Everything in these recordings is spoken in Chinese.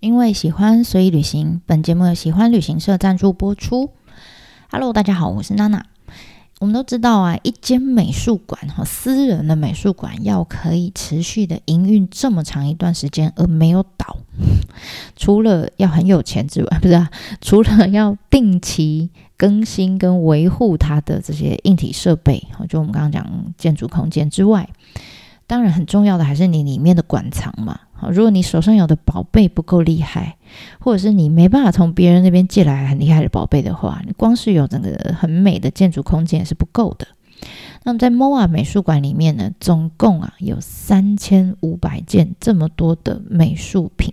因为喜欢，所以旅行。本节目由喜欢旅行社赞助播出。Hello，大家好，我是娜娜。我们都知道啊，一间美术馆哈，私人的美术馆要可以持续的营运这么长一段时间而没有倒，除了要很有钱之外，不是？啊，除了要定期更新跟维护它的这些硬体设备，就我们刚刚讲建筑空间之外，当然很重要的还是你里面的馆藏嘛。如果你手上有的宝贝不够厉害，或者是你没办法从别人那边借来很厉害的宝贝的话，你光是有整个很美的建筑空间是不够的。那么在 MOA 美术馆里面呢，总共啊有三千五百件这么多的美术品，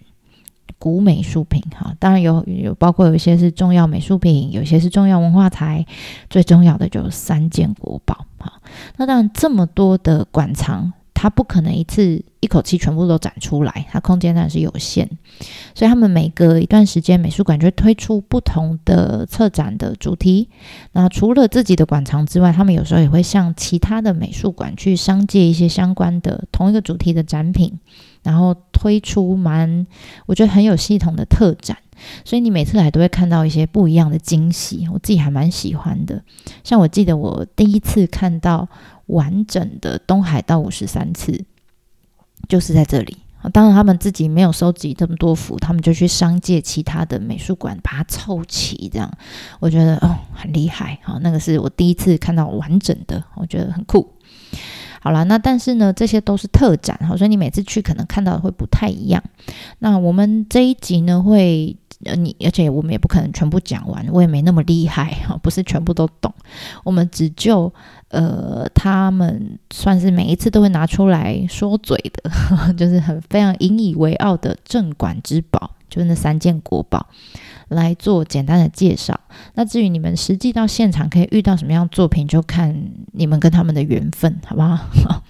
古美术品哈，当然有有包括有一些是重要美术品，有些是重要文化财，最重要的就是三件国宝哈。那当然这么多的馆藏。它不可能一次一口气全部都展出来，它空间当然是有限，所以他们每隔一段时间，美术馆就会推出不同的策展的主题。那除了自己的馆藏之外，他们有时候也会向其他的美术馆去商借一些相关的同一个主题的展品，然后推出蛮我觉得很有系统的特展。所以你每次来都会看到一些不一样的惊喜，我自己还蛮喜欢的。像我记得我第一次看到。完整的东海道五十三次，就是在这里。当然，他们自己没有收集这么多幅，他们就去商借其他的美术馆把它凑齐。这样，我觉得哦，很厉害。好，那个是我第一次看到完整的，我觉得很酷。好了，那但是呢，这些都是特展，好，所以你每次去可能看到的会不太一样。那我们这一集呢，会。呃，你而且我们也不可能全部讲完，我也没那么厉害哈，不是全部都懂。我们只就呃，他们算是每一次都会拿出来说嘴的，就是很非常引以为傲的镇馆之宝，就是那三件国宝来做简单的介绍。那至于你们实际到现场可以遇到什么样作品，就看你们跟他们的缘分，好不好？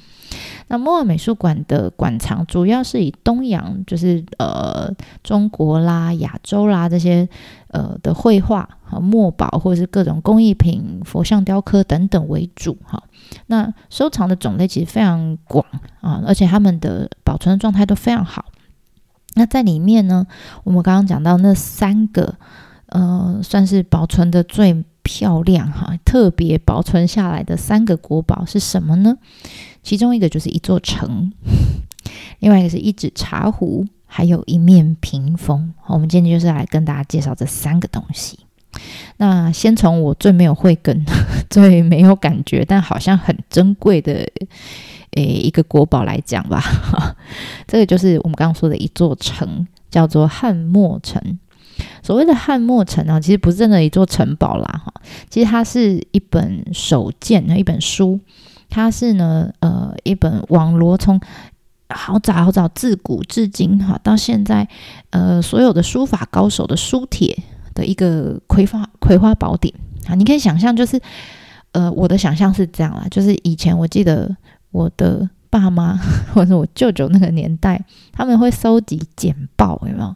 那莫尔美术馆的馆藏主要是以东洋，就是呃中国啦、亚洲啦这些呃的绘画和墨宝，或者是各种工艺品、佛像雕刻等等为主哈。那收藏的种类其实非常广啊，而且他们的保存的状态都非常好。那在里面呢，我们刚刚讲到那三个呃，算是保存的最漂亮哈，特别保存下来的三个国宝是什么呢？其中一个就是一座城，另外一个是一指茶壶，还有一面屏风。我们今天就是来跟大家介绍这三个东西。那先从我最没有慧根、最没有感觉，但好像很珍贵的诶一个国宝来讲吧。这个就是我们刚刚说的一座城，叫做汉墨城。所谓的汉墨城啊，其实不是真的一座城堡啦，哈，其实它是一本手剑，一本书。它是呢，呃，一本网罗从好早好早自古至今哈，到现在，呃，所有的书法高手的书帖的一个葵花葵花宝典啊，你可以想象，就是呃，我的想象是这样啦，就是以前我记得我的爸妈 或者我舅舅那个年代，他们会收集简报，有没有？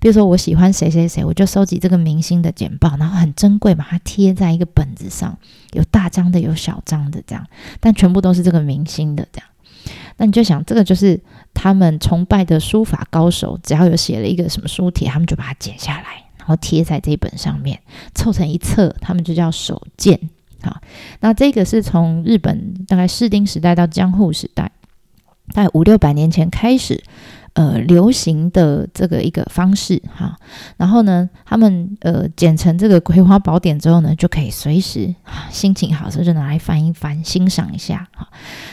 比如说我喜欢谁谁谁，我就收集这个明星的简报，然后很珍贵，把它贴在一个本子上，有大张的，有小张的，这样，但全部都是这个明星的这样。那你就想，这个就是他们崇拜的书法高手，只要有写了一个什么书帖，他们就把它剪下来，然后贴在这一本上面，凑成一册，他们就叫手鉴。好，那这个是从日本大概室町时代到江户时代，在五六百年前开始。呃，流行的这个一个方式哈，然后呢，他们呃剪成这个葵花宝典之后呢，就可以随时心情好时候就拿来翻一翻，欣赏一下哈。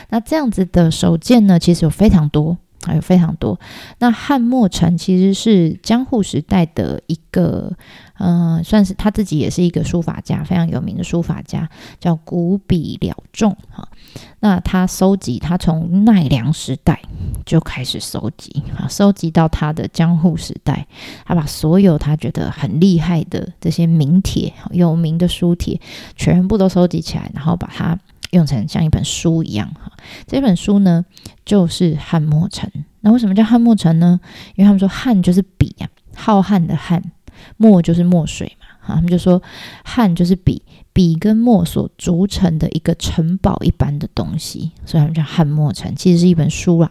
那这样子的手件呢，其实有非常多，还有非常多。那汉末城其实是江户时代的一个，嗯，算是他自己也是一个书法家，非常有名的书法家，叫古笔了仲哈。那他收集，他从奈良时代就开始收集啊，收集到他的江户时代，他把所有他觉得很厉害的这些名帖、有名的书帖全部都收集起来，然后把它用成像一本书一样哈。这本书呢，就是汉墨城。那为什么叫汉墨城呢？因为他们说汉就是笔啊，浩瀚的汉，墨就是墨水嘛。啊，他们就说汉就是笔。笔跟墨所组成的一个城堡一般的东西，所以他们叫汉墨城，其实是一本书啦。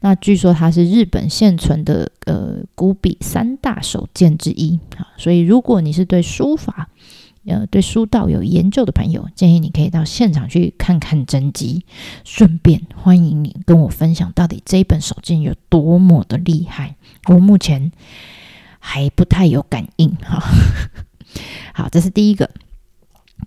那据说它是日本现存的呃古笔三大手剑之一啊，所以如果你是对书法呃对书道有研究的朋友，建议你可以到现场去看看真迹，顺便欢迎你跟我分享到底这一本手剑有多么的厉害。我目前还不太有感应哈。好，这是第一个。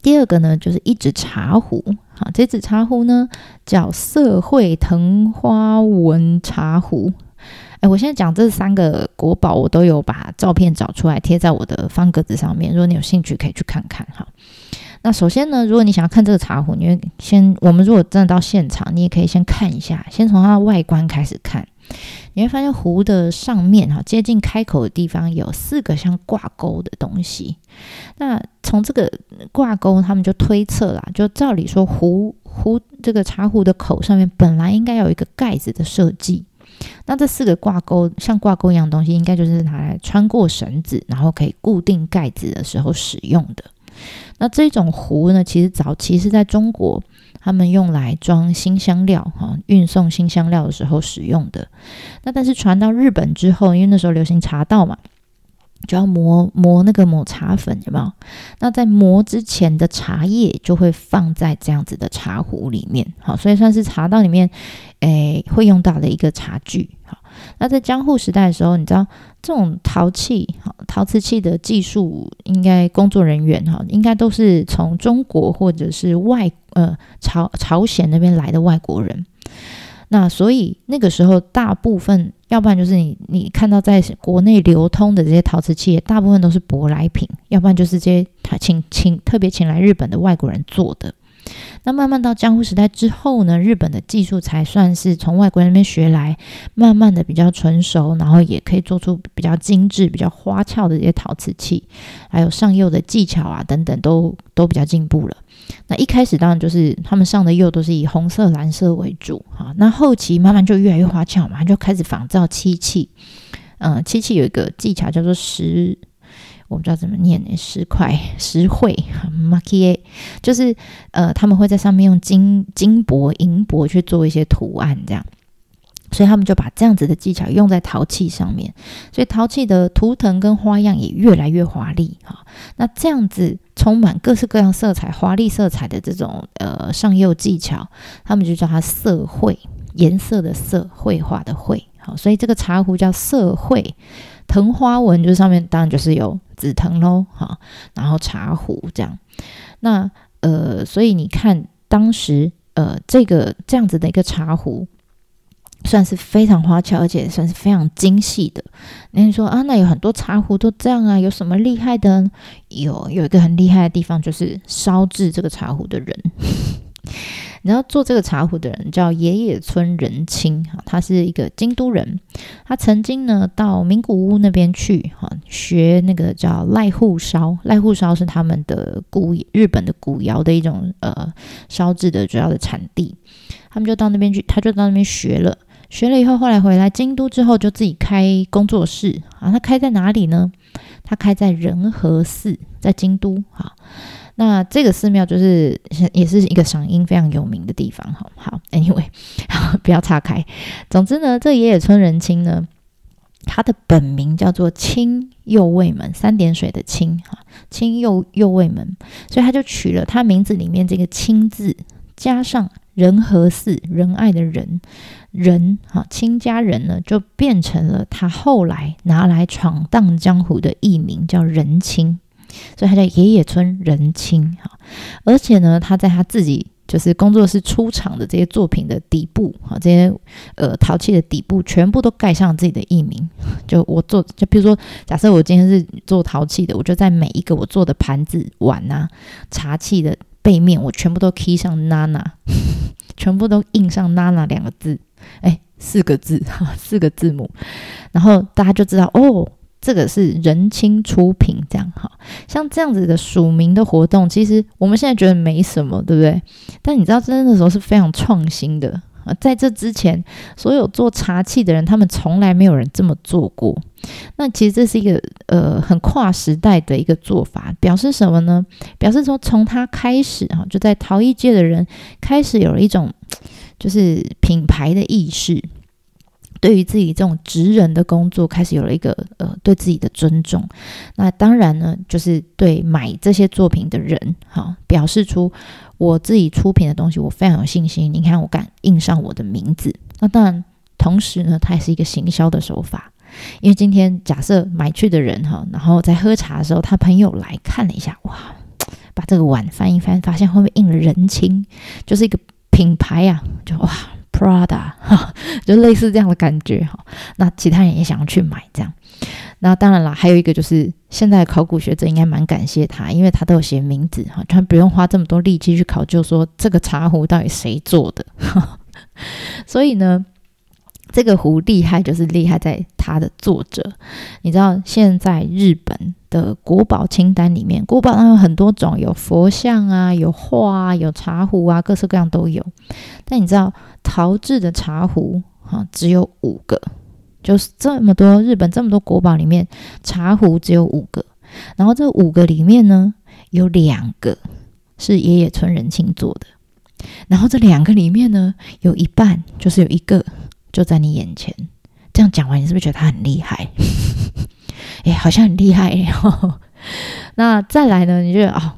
第二个呢，就是一指茶壶。好，这指茶壶呢叫色绘藤花纹茶壶。哎，我现在讲这三个国宝，我都有把照片找出来贴在我的方格子上面。如果你有兴趣，可以去看看哈。那首先呢，如果你想要看这个茶壶，你会先我们如果真的到现场，你也可以先看一下，先从它的外观开始看。你会发现壶的上面哈，接近开口的地方有四个像挂钩的东西。那从这个挂钩，他们就推测啦，就照理说壶壶这个茶壶的口上面本来应该有一个盖子的设计。那这四个挂钩像挂钩一样东西，应该就是拿来穿过绳子，然后可以固定盖子的时候使用的。那这种壶呢，其实早期是在中国。他们用来装新香料，哈，运送新香料的时候使用的。那但是传到日本之后，因为那时候流行茶道嘛，就要磨磨那个抹茶粉，有没有？那在磨之前的茶叶就会放在这样子的茶壶里面，好，所以算是茶道里面，诶，会用到的一个茶具，好。那在江户时代的时候，你知道这种陶器、哈陶瓷器的技术，应该工作人员哈，应该都是从中国或者是外呃朝朝鲜那边来的外国人。那所以那个时候，大部分要不然就是你你看到在国内流通的这些陶瓷器，大部分都是舶来品，要不然就是这些他请请特别请来日本的外国人做的。那慢慢到江户时代之后呢，日本的技术才算是从外国人那边学来，慢慢的比较成熟，然后也可以做出比较精致、比较花俏的这些陶瓷器，还有上釉的技巧啊等等，都都比较进步了。那一开始当然就是他们上的釉都是以红色、蓝色为主哈，那后期慢慢就越来越花俏嘛，就开始仿造漆器。嗯，漆器有一个技巧叫做石。我不知道怎么念呢，石块、石绘 m a k i 就是呃，他们会在上面用金、金箔、银箔去做一些图案，这样，所以他们就把这样子的技巧用在陶器上面，所以陶器的图腾跟花样也越来越华丽哈。那这样子充满各式各样色彩、华丽色彩的这种呃上釉技巧，他们就叫它色绘，颜色的色，绘画的绘，好，所以这个茶壶叫色绘。藤花纹就是上面当然就是有紫藤喽，哈，然后茶壶这样，那呃，所以你看当时呃这个这样子的一个茶壶，算是非常花俏，而且算是非常精细的。那你说啊，那有很多茶壶都这样啊，有什么厉害的？有有一个很厉害的地方，就是烧制这个茶壶的人。然后做这个茶壶的人叫野野村仁清哈，他是一个京都人，他曾经呢到名古屋那边去哈学那个叫濑户烧，濑户烧是他们的古日本的古窑的一种呃烧制的主要的产地，他们就到那边去，他就到那边学了，学了以后后来回来京都之后就自己开工作室。啊，他开在哪里呢？他开在仁和寺，在京都哈。那这个寺庙就是也是一个赏樱非常有名的地方，哈。好，Anyway，不要岔开。总之呢，这野野村仁清呢，他的本名叫做清右卫门，三点水的清，哈，清右右卫门，所以他就取了他名字里面这个清字，加上仁和寺仁爱的仁仁，哈，清家人呢，就变成了他后来拿来闯荡江湖的艺名，叫仁清。所以他叫野野村仁清哈，而且呢，他在他自己就是工作室出厂的这些作品的底部哈，这些呃陶器的底部全部都盖上自己的艺名。就我做，就比如说，假设我今天是做陶器的，我就在每一个我做的盘子、碗啊、茶器的背面，我全部都贴上 Nana，全部都印上 Nana 两个字，哎，四个字哈，四个字母，然后大家就知道哦。这个是人清出品，这样哈，像这样子的署名的活动，其实我们现在觉得没什么，对不对？但你知道，真的时候是非常创新的啊！在这之前，所有做茶器的人，他们从来没有人这么做过。那其实这是一个呃很跨时代的一个做法，表示什么呢？表示说，从他开始哈，就在陶艺界的人开始有了一种就是品牌的意识。对于自己这种职人的工作，开始有了一个呃对自己的尊重。那当然呢，就是对买这些作品的人，哈，表示出我自己出品的东西，我非常有信心。你看，我敢印上我的名字。那当然，同时呢，它也是一个行销的手法。因为今天假设买去的人哈，然后在喝茶的时候，他朋友来看了一下，哇，把这个碗翻一翻，发现后面印了人情，就是一个品牌啊，就哇。Prada，就类似这样的感觉哈。那其他人也想要去买这样。那当然啦，还有一个就是现在考古学者应该蛮感谢他，因为他都有写名字哈，他不用花这么多力气去考究说这个茶壶到底谁做的。所以呢。这个壶厉害，就是厉害在它的作者。你知道，现在日本的国宝清单里面，国宝它有很多种，有佛像啊，有画啊，有茶壶啊，各式各样都有。但你知道，陶制的茶壶哈只有五个，就是这么多日本这么多国宝里面，茶壶只有五个。然后这五个里面呢，有两个是爷爷村人庆做的。然后这两个里面呢，有一半就是有一个。就在你眼前，这样讲完，你是不是觉得他很厉害？哎，好像很厉害 哦。那再来呢？你觉得哦？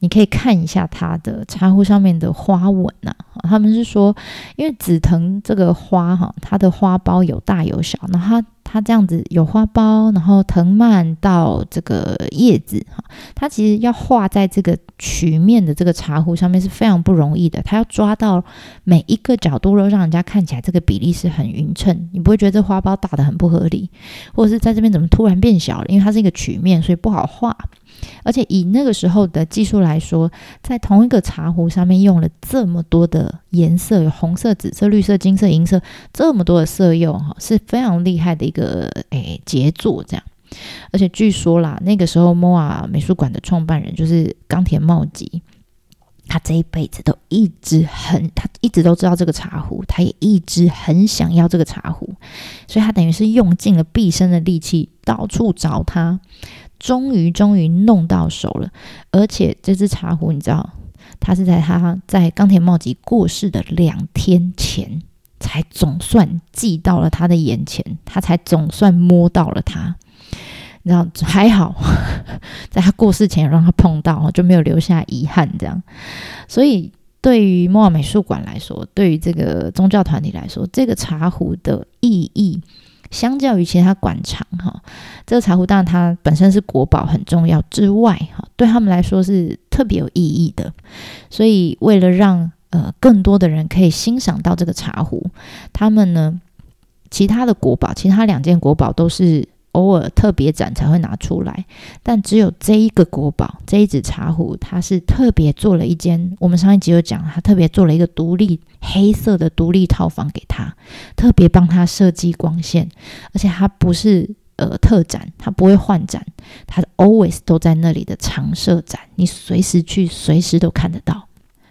你可以看一下他的茶壶上面的花纹呐。他们是说，因为紫藤这个花哈，它的花苞有大有小，那它。它这样子有花苞，然后藤蔓到这个叶子哈，它其实要画在这个曲面的这个茶壶上面是非常不容易的。它要抓到每一个角度，都让人家看起来这个比例是很匀称，你不会觉得这花苞大得很不合理，或者是在这边怎么突然变小了？因为它是一个曲面，所以不好画。而且以那个时候的技术来说，在同一个茶壶上面用了这么多的颜色，有红色、紫色、绿色、金色、银色，这么多的色釉哈，是非常厉害的一个诶杰作。这样，而且据说啦，那个时候 MOA 美术馆的创办人就是冈田茂吉，他这一辈子都一直很，他一直都知道这个茶壶，他也一直很想要这个茶壶，所以他等于是用尽了毕生的力气，到处找他。终于，终于弄到手了，而且这只茶壶，你知道，他是在他在冈田茂吉过世的两天前，才总算寄到了他的眼前，他才总算摸到了它。你知道，还好，在他过世前让他碰到，就没有留下遗憾。这样，所以对于莫尔美术馆来说，对于这个宗教团体来说，这个茶壶的意义。相较于其他馆藏，哈，这个茶壶当然它本身是国宝很重要之外，哈，对他们来说是特别有意义的。所以为了让呃更多的人可以欣赏到这个茶壶，他们呢，其他的国宝，其他两件国宝都是。偶尔特别展才会拿出来，但只有这一个国宝，这一只茶壶，它是特别做了一间。我们上一集有讲，他特别做了一个独立黑色的独立套房给他，特别帮他设计光线，而且它不是呃特展，它不会换展，它 always 都在那里的常设展，你随时去，随时都看得到。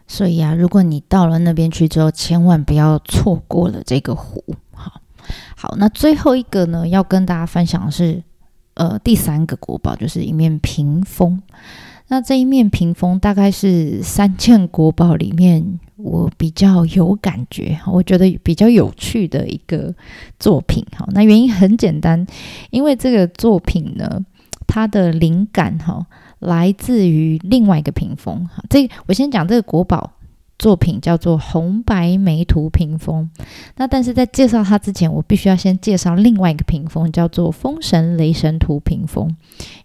所以啊，如果你到了那边去之后，千万不要错过了这个壶。好，那最后一个呢，要跟大家分享的是，呃，第三个国宝就是一面屏风。那这一面屏风大概是三件国宝里面我比较有感觉，我觉得比较有趣的一个作品。好，那原因很简单，因为这个作品呢，它的灵感哈来自于另外一个屏风。好，这我先讲这个国宝。作品叫做红白梅图屏风，那但是在介绍它之前，我必须要先介绍另外一个屏风，叫做封神雷神图屏风。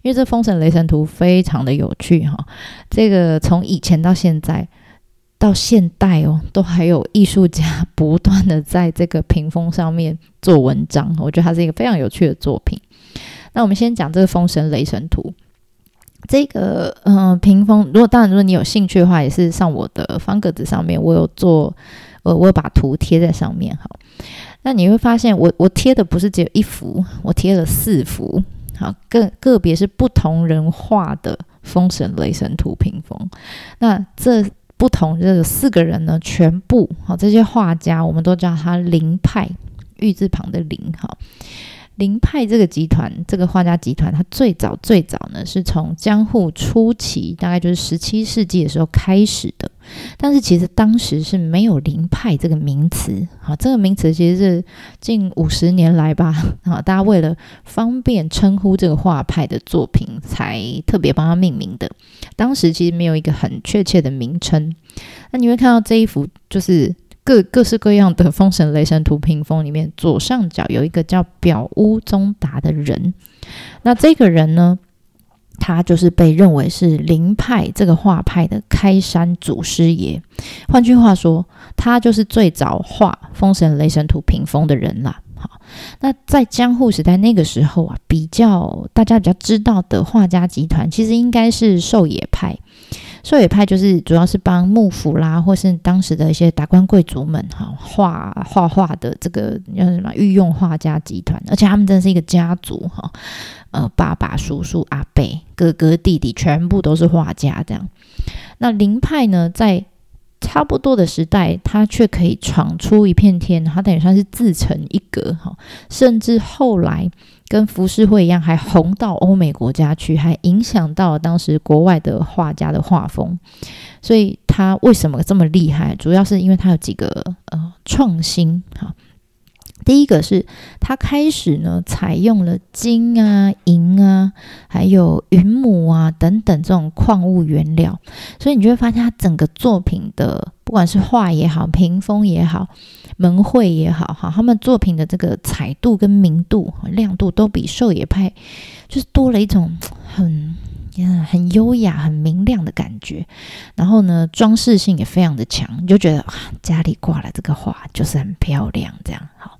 因为这封神雷神图非常的有趣哈，这个从以前到现在到现代哦，都还有艺术家不断的在这个屏风上面做文章，我觉得它是一个非常有趣的作品。那我们先讲这个封神雷神图。这个嗯屏风，如果当然如果你有兴趣的话，也是上我的方格子上面，我有做，呃，我有把图贴在上面哈。那你会发现，我我贴的不是只有一幅，我贴了四幅，好，个个别是不同人画的《封神雷神图》屏风。那这不同这四个人呢，全部好这些画家，我们都叫他灵派，玉字旁的灵哈。林派这个集团，这个画家集团，它最早最早呢，是从江户初期，大概就是十七世纪的时候开始的。但是其实当时是没有林派这个名词，好，这个名词其实是近五十年来吧，啊，大家为了方便称呼这个画派的作品，才特别帮它命名的。当时其实没有一个很确切的名称。那你会看到这一幅，就是各各式各样的《封神雷神图》屏风里面，左上角有一个叫表屋宗达的人。那这个人呢，他就是被认为是灵派这个画派的开山祖师爷。换句话说，他就是最早画《封神雷神图》屏风的人啦。好，那在江户时代那个时候啊，比较大家比较知道的画家集团，其实应该是寿野派。狩野派就是主要是帮幕府啦，或是当时的一些达官贵族们哈画画画的这个叫什么御用画家集团，而且他们真的是一个家族哈，呃，爸爸、叔叔、阿伯、哥哥、弟弟全部都是画家这样。那林派呢，在差不多的时代，他却可以闯出一片天，他等于算是自成一格哈，甚至后来。跟浮世绘一样，还红到欧美国家去，还影响到当时国外的画家的画风。所以他为什么这么厉害？主要是因为他有几个呃创新哈。第一个是他开始呢采用了金啊、银啊，还有云母啊等等这种矿物原料，所以你就会发现他整个作品的不管是画也好、屏风也好。门绘也好，哈，他们作品的这个彩度跟明度、亮度都比寿野派就是多了一种很很优雅、很明亮的感觉。然后呢，装饰性也非常的强，你就觉得啊，家里挂了这个画就是很漂亮。这样好，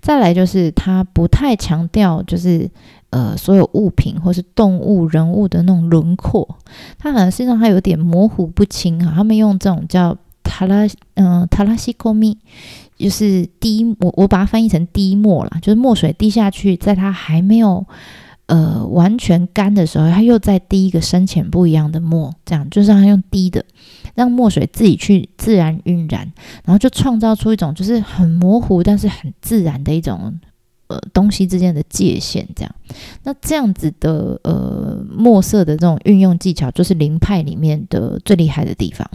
再来就是他不太强调就是呃所有物品或是动物、人物的那种轮廓，他好像实际上它有点模糊不清啊。他们用这种叫。塔拉，嗯，塔拉西科米就是滴，我我把它翻译成滴墨啦，就是墨水滴下去，在它还没有呃完全干的时候，它又再滴一个深浅不一样的墨，这样就是它用滴的，让墨水自己去自然晕染，然后就创造出一种就是很模糊但是很自然的一种呃东西之间的界限，这样。那这样子的呃墨色的这种运用技巧，就是灵派里面的最厉害的地方。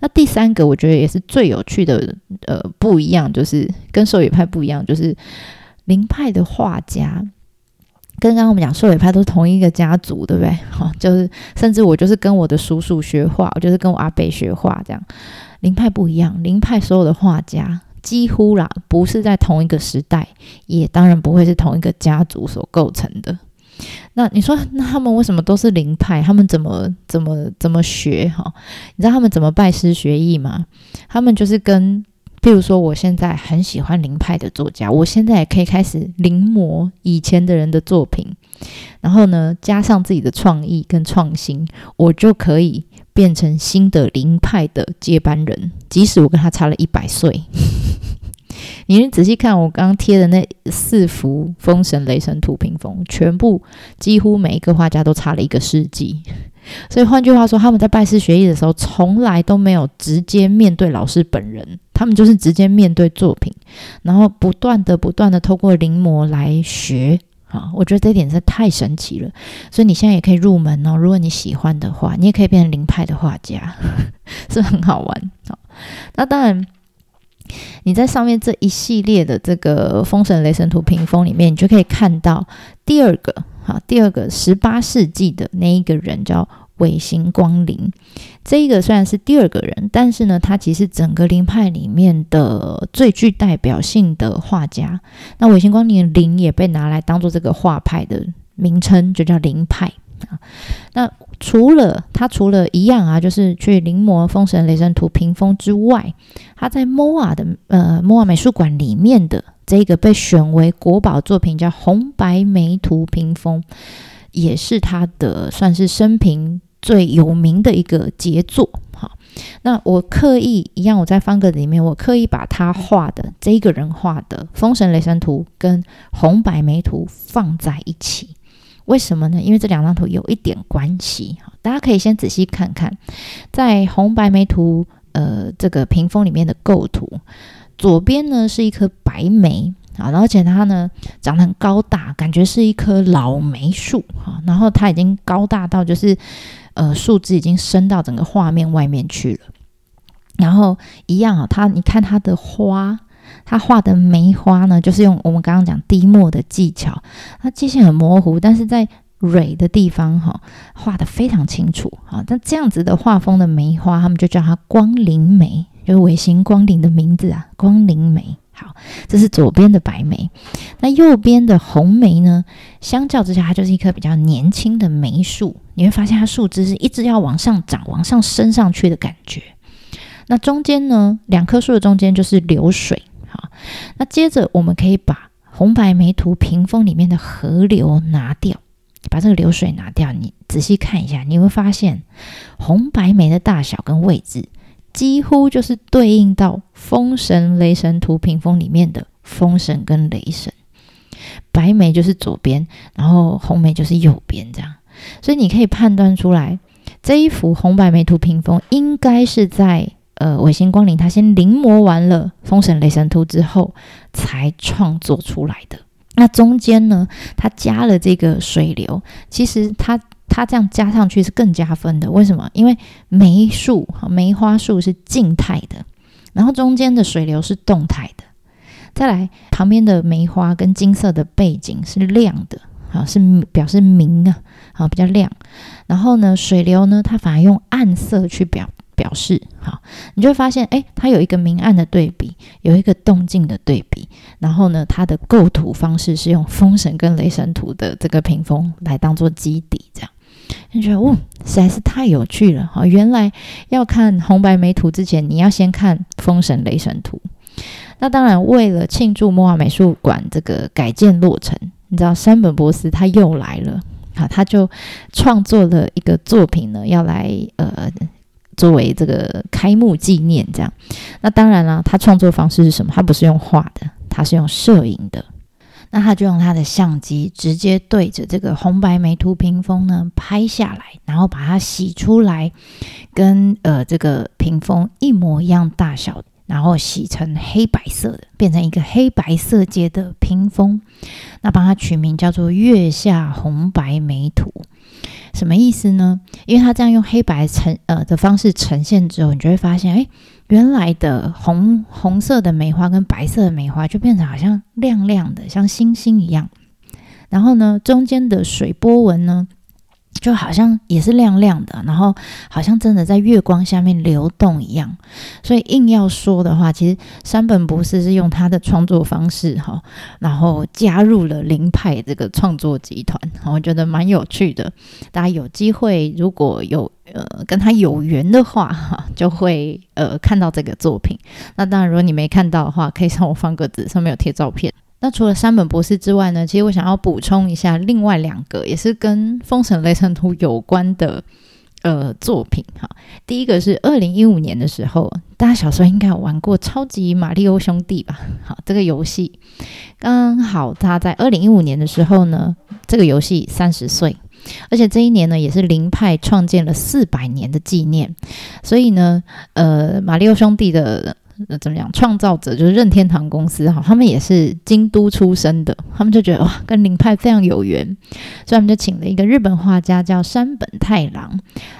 那第三个，我觉得也是最有趣的，呃，不一样，就是跟寿野派不一样，就是林派的画家，跟刚刚我们讲寿野派都是同一个家族，对不对？哈，就是甚至我就是跟我的叔叔学画，我就是跟我阿伯学画，这样。林派不一样，林派所有的画家几乎啦，不是在同一个时代，也当然不会是同一个家族所构成的。那你说，那他们为什么都是灵派？他们怎么怎么怎么学？哈，你知道他们怎么拜师学艺吗？他们就是跟，譬如说，我现在很喜欢林派的作家，我现在也可以开始临摹以前的人的作品，然后呢，加上自己的创意跟创新，我就可以变成新的林派的接班人，即使我跟他差了一百岁。你仔细看我刚刚贴的那四幅《封神雷神图》屏风，全部几乎每一个画家都差了一个世纪。所以换句话说，他们在拜师学艺的时候，从来都没有直接面对老师本人，他们就是直接面对作品，然后不断的、不断的透过临摹来学。啊，我觉得这点是太神奇了。所以你现在也可以入门哦，如果你喜欢的话，你也可以变成灵派的画家，是很好玩。好，那当然。你在上面这一系列的这个《封神雷神图》屏风里面，你就可以看到第二个，哈，第二个十八世纪的那一个人叫尾形光临。这一个虽然是第二个人，但是呢，他其实整个灵派里面的最具代表性的画家。那尾形光临的灵也被拿来当做这个画派的名称，就叫灵派啊。那除了他，除了一样啊，就是去临摹《封神雷神图》屏风之外，他在 MOA 的呃 MOA 美术馆里面的这个被选为国宝作品叫《红白梅图》屏风，也是他的算是生平最有名的一个杰作。好，那我刻意一样，我在方格里面，我刻意把他画的这个人画的《封神雷神图》跟《红白梅图》放在一起。为什么呢？因为这两张图有一点关系哈，大家可以先仔细看看，在红白梅图呃这个屏风里面的构图，左边呢是一颗白梅，啊，而且它呢长得很高大，感觉是一棵老梅树啊。然后它已经高大到就是呃树枝已经伸到整个画面外面去了。然后一样啊，它你看它的花，它画的梅花呢，就是用我们刚刚讲滴墨的技巧，它界限很模糊，但是在蕊的地方哈画的非常清楚啊。那这样子的画风的梅花，他们就叫它光灵梅，就是尾形光灵的名字啊，光灵梅。好，这是左边的白梅，那右边的红梅呢？相较之下，它就是一棵比较年轻的梅树。你会发现它树枝是一直要往上长、往上升上去的感觉。那中间呢，两棵树的中间就是流水。那接着我们可以把红白梅图屏风里面的河流拿掉，把这个流水拿掉。你仔细看一下，你会发现红白梅的大小跟位置。几乎就是对应到《风神雷神图》屏风里面的风神跟雷神，白梅就是左边，然后红梅就是右边，这样，所以你可以判断出来，这一幅红白梅图屏风应该是在呃尾星光临他先临摹完了《封神雷神图》之后才创作出来的。那中间呢，他加了这个水流，其实他。它这样加上去是更加分的，为什么？因为梅树、梅花树是静态的，然后中间的水流是动态的。再来，旁边的梅花跟金色的背景是亮的，啊，是表示明啊，啊，比较亮。然后呢，水流呢，它反而用暗色去表表示，好，你就会发现，哎，它有一个明暗的对比，有一个动静的对比。然后呢，它的构图方式是用风神跟雷神图的这个屏风来当做基底，这样。你觉得哦，实在是太有趣了哈！原来要看红白梅图之前，你要先看《封神雷神图》。那当然，为了庆祝莫瓦美术馆这个改建落成，你知道山本博斯他又来了啊，他就创作了一个作品呢，要来呃作为这个开幕纪念这样。那当然了，他创作方式是什么？他不是用画的，他是用摄影的。那他就用他的相机直接对着这个红白梅图屏风呢拍下来，然后把它洗出来，跟呃这个屏风一模一样大小，然后洗成黑白色的，变成一个黑白色阶的屏风。那帮他取名叫做《月下红白梅图》，什么意思呢？因为它这样用黑白呈呃的方式呈现之后，你就会发现，哎。原来的红红色的梅花跟白色的梅花就变成好像亮亮的，像星星一样。然后呢，中间的水波纹呢？就好像也是亮亮的，然后好像真的在月光下面流动一样。所以硬要说的话，其实山本博士是用他的创作方式哈，然后加入了灵派这个创作集团，我觉得蛮有趣的。大家有机会如果有呃跟他有缘的话哈，就会呃看到这个作品。那当然，如果你没看到的话，可以上我方格子上面有贴照片。那除了山本博士之外呢？其实我想要补充一下另外两个也是跟《封神雷神图》有关的呃作品哈。第一个是二零一五年的时候，大家小时候应该有玩过《超级马里奥兄弟》吧？好，这个游戏刚好他在二零一五年的时候呢，这个游戏三十岁，而且这一年呢也是林派创建了四百年的纪念，所以呢，呃，马里奥兄弟的。那怎么样？创造者就是任天堂公司哈，他们也是京都出身的，他们就觉得哇，跟灵派非常有缘，所以他们就请了一个日本画家叫山本太郎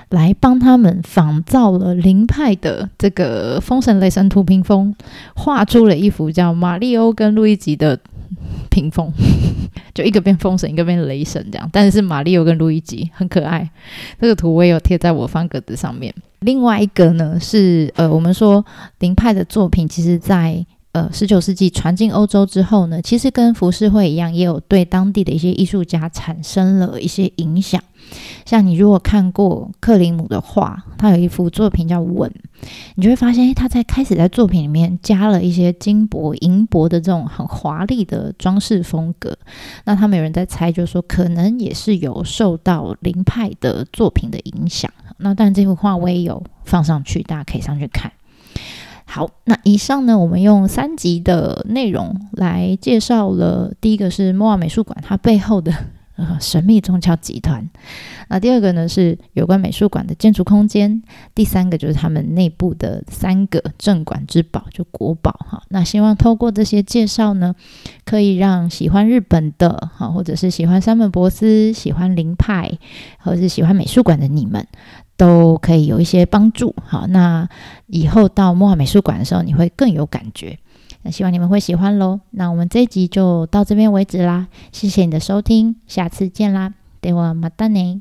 来帮他们仿造了灵派的这个《风神雷神图》屏风，画出了一幅叫马里欧跟路易吉的屏风，就一个变风神，一个变雷神这样，但是是马里奥跟路易吉，很可爱。这个图我也有贴在我方格子上面。另外一个呢是呃，我们说凌派的作品，其实在呃十九世纪传进欧洲之后呢，其实跟浮世绘一样，也有对当地的一些艺术家产生了一些影响。像你如果看过克林姆的画，他有一幅作品叫《吻》，你就会发现，诶，他在开始在作品里面加了一些金箔、银箔的这种很华丽的装饰风格。那他们有人在猜，就是说可能也是有受到灵派的作品的影响。那但这幅画我也有放上去，大家可以上去看。好，那以上呢，我们用三集的内容来介绍了第一个是莫瓦美术馆它背后的呃。神秘宗教集团。那第二个呢是有关美术馆的建筑空间，第三个就是他们内部的三个镇馆之宝，就国宝哈。那希望透过这些介绍呢，可以让喜欢日本的哈，或者是喜欢山本博斯、喜欢林派，或者是喜欢美术馆的你们，都可以有一些帮助。好，那以后到莫尔美术馆的时候，你会更有感觉。那希望你们会喜欢喽。那我们这一集就到这边为止啦，谢谢你的收听，下次见啦，对我马达内。